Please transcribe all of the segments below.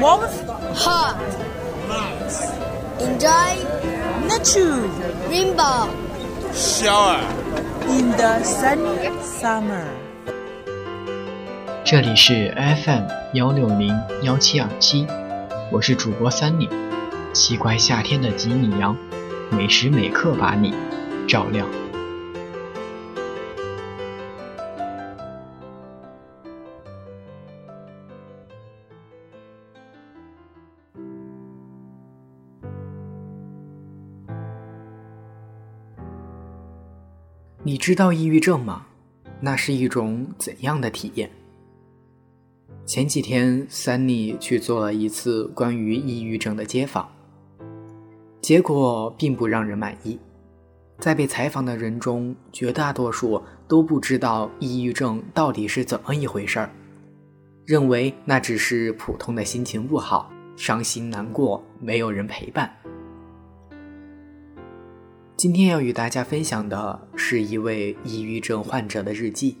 warmth, hot, nice, enjoy, nature rainbow, shower. in the sunny summer. 这里是 FM 幺六零幺七二七，我是主播三里，奇怪夏天的吉米阳，每时每刻把你照亮。你知道抑郁症吗？那是一种怎样的体验？前几天，Sunny 去做了一次关于抑郁症的街访，结果并不让人满意。在被采访的人中，绝大多数都不知道抑郁症到底是怎么一回事儿，认为那只是普通的心情不好、伤心难过，没有人陪伴。今天要与大家分享的是一位抑郁症患者的日记，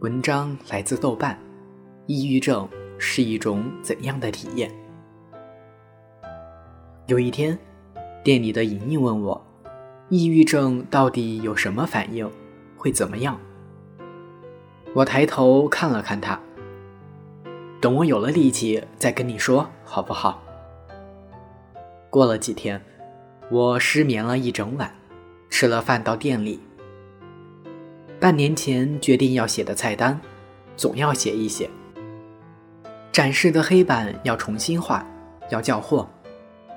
文章来自豆瓣。抑郁症是一种怎样的体验？有一天，店里的莹莹问我：“抑郁症到底有什么反应？会怎么样？”我抬头看了看他，等我有了力气再跟你说，好不好？过了几天。我失眠了一整晚，吃了饭到店里。半年前决定要写的菜单，总要写一写。展示的黑板要重新画，要叫货。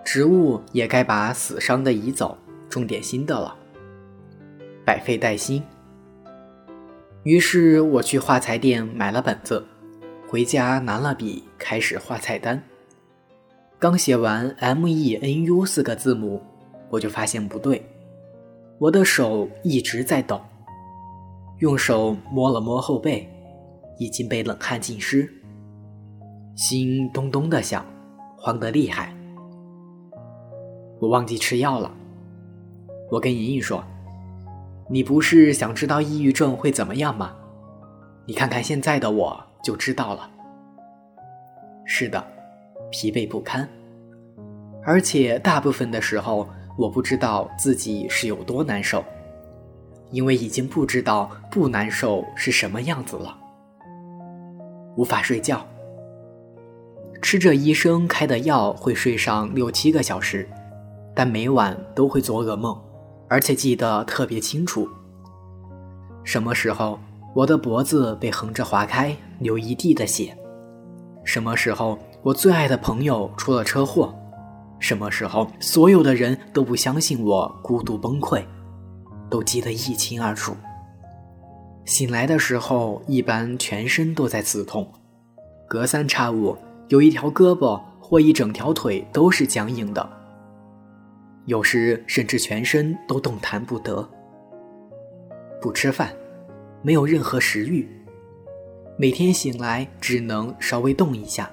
植物也该把死伤的移走，种点新的了。百废待兴。于是我去画材店买了本子，回家拿了笔开始画菜单。刚写完 M E N U 四个字母。我就发现不对，我的手一直在抖，用手摸了摸后背，已经被冷汗浸湿，心咚咚的响，慌得厉害。我忘记吃药了，我跟莹莹说：“你不是想知道抑郁症会怎么样吗？你看看现在的我就知道了。”是的，疲惫不堪，而且大部分的时候。我不知道自己是有多难受，因为已经不知道不难受是什么样子了。无法睡觉，吃着医生开的药会睡上六七个小时，但每晚都会做噩梦，而且记得特别清楚。什么时候我的脖子被横着划开，流一地的血？什么时候我最爱的朋友出了车祸？什么时候，所有的人都不相信我孤独崩溃，都记得一清二楚。醒来的时候，一般全身都在刺痛，隔三差五有一条胳膊或一整条腿都是僵硬的，有时甚至全身都动弹不得。不吃饭，没有任何食欲，每天醒来只能稍微动一下。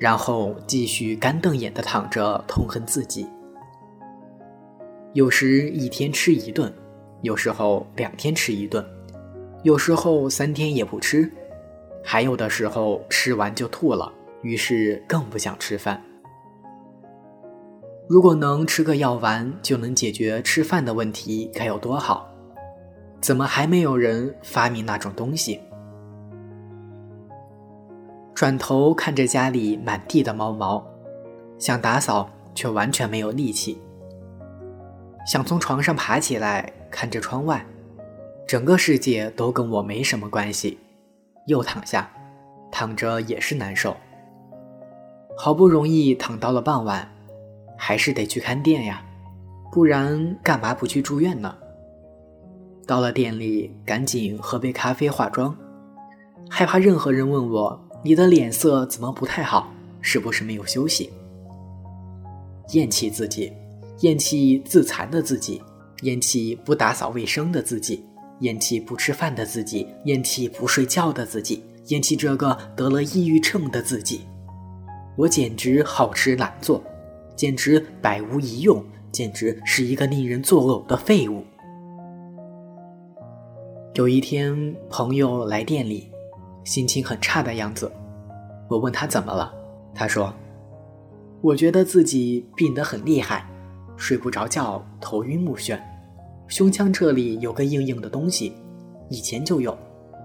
然后继续干瞪眼的躺着，痛恨自己。有时一天吃一顿，有时候两天吃一顿，有时候三天也不吃，还有的时候吃完就吐了，于是更不想吃饭。如果能吃个药丸就能解决吃饭的问题，该有多好！怎么还没有人发明那种东西？转头看着家里满地的猫毛，想打扫却完全没有力气。想从床上爬起来，看着窗外，整个世界都跟我没什么关系。又躺下，躺着也是难受。好不容易躺到了傍晚，还是得去看店呀，不然干嘛不去住院呢？到了店里，赶紧喝杯咖啡化妆，害怕任何人问我。你的脸色怎么不太好？是不是没有休息？厌弃自己，厌弃自残的自己，厌弃不打扫卫生的自己，厌弃不吃饭的自己，厌弃不睡觉的自己，厌弃这个得了抑郁症的自己。我简直好吃懒做，简直百无一用，简直是一个令人作呕的废物。有一天，朋友来店里。心情很差的样子，我问他怎么了，他说：“我觉得自己病得很厉害，睡不着觉，头晕目眩，胸腔这里有个硬硬的东西，以前就有，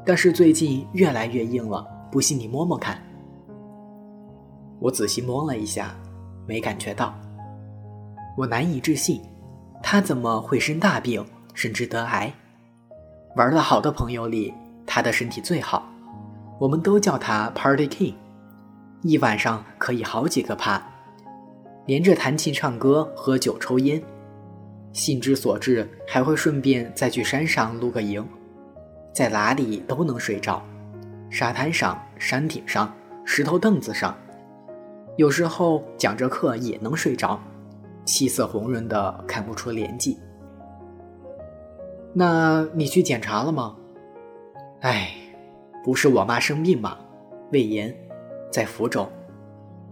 但是最近越来越硬了，不信你摸摸看。”我仔细摸了一下，没感觉到。我难以置信，他怎么会生大病，甚至得癌？玩得好的朋友里，他的身体最好，我们都叫他 Party King，一晚上可以好几个趴，连着弹琴、唱歌、喝酒、抽烟，兴之所至还会顺便再去山上露个营，在哪里都能睡着，沙滩上、山顶上、石头凳子上。有时候讲着课也能睡着，气色红润的看不出年纪。那你去检查了吗？哎，不是我妈生病吗？胃炎，在福州，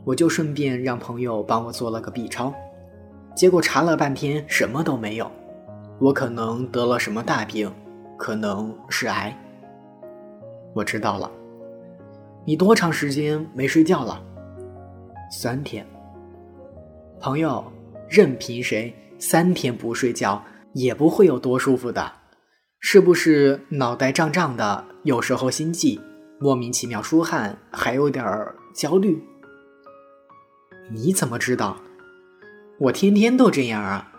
我就顺便让朋友帮我做了个 B 超，结果查了半天什么都没有，我可能得了什么大病，可能是癌。我知道了，你多长时间没睡觉了？三天，朋友，任凭谁三天不睡觉也不会有多舒服的，是不是脑袋胀胀的，有时候心悸，莫名其妙出汗，还有点焦虑？你怎么知道？我天天都这样啊！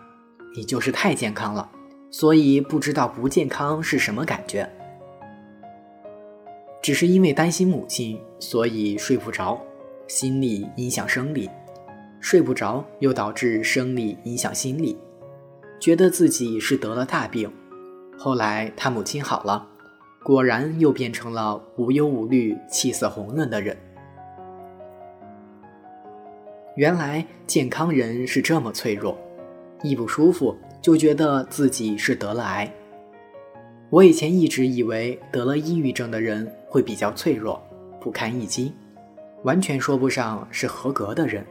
你就是太健康了，所以不知道不健康是什么感觉。只是因为担心母亲，所以睡不着。心理影响生理，睡不着又导致生理影响心理，觉得自己是得了大病。后来他母亲好了，果然又变成了无忧无虑、气色红润的人。原来健康人是这么脆弱，一不舒服就觉得自己是得了癌。我以前一直以为得了抑郁症的人会比较脆弱，不堪一击。完全说不上是合格的人。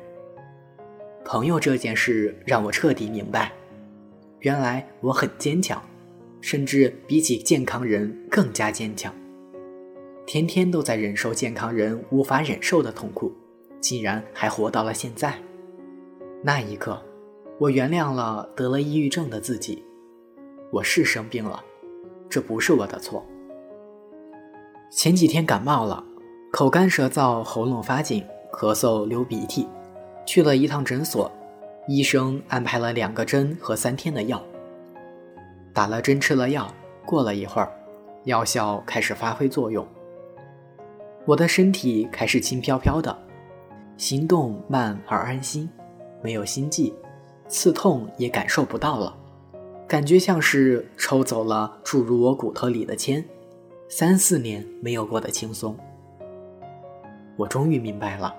朋友这件事让我彻底明白，原来我很坚强，甚至比起健康人更加坚强。天天都在忍受健康人无法忍受的痛苦，竟然还活到了现在。那一刻，我原谅了得了抑郁症的自己。我是生病了，这不是我的错。前几天感冒了。口干舌燥，喉咙发紧，咳嗽流鼻涕，去了一趟诊所，医生安排了两个针和三天的药。打了针，吃了药，过了一会儿，药效开始发挥作用，我的身体开始轻飘飘的，行动慢而安心，没有心悸，刺痛也感受不到了，感觉像是抽走了注入我骨头里的铅，三四年没有过的轻松。我终于明白了，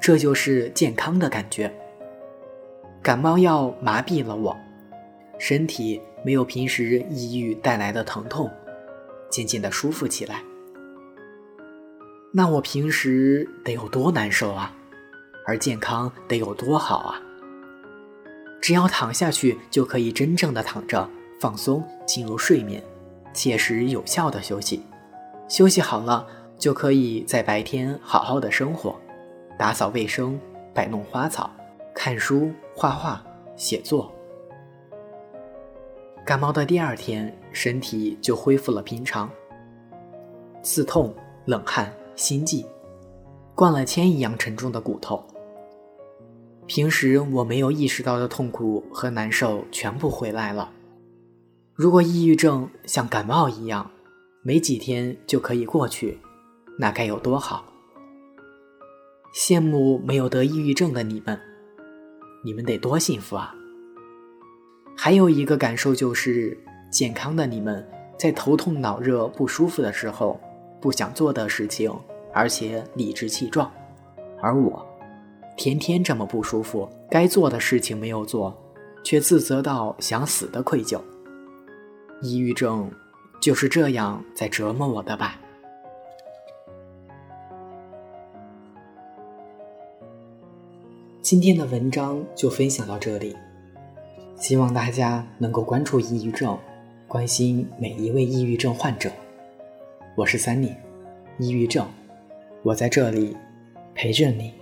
这就是健康的感觉。感冒药麻痹了我，身体没有平时抑郁带来的疼痛，渐渐的舒服起来。那我平时得有多难受啊？而健康得有多好啊？只要躺下去，就可以真正的躺着放松，进入睡眠，切实有效的休息。休息好了。就可以在白天好好的生活，打扫卫生，摆弄花草，看书、画画、写作。感冒的第二天，身体就恢复了平常。刺痛、冷汗、心悸，灌了铅一样沉重的骨头。平时我没有意识到的痛苦和难受全部回来了。如果抑郁症像感冒一样，没几天就可以过去。那该有多好！羡慕没有得抑郁症的你们，你们得多幸福啊！还有一个感受就是，健康的你们在头痛脑热不舒服的时候，不想做的事情，而且理直气壮；而我，天天这么不舒服，该做的事情没有做，却自责到想死的愧疚。抑郁症就是这样在折磨我的吧。今天的文章就分享到这里，希望大家能够关注抑郁症，关心每一位抑郁症患者。我是三妮，抑郁症，我在这里陪着你。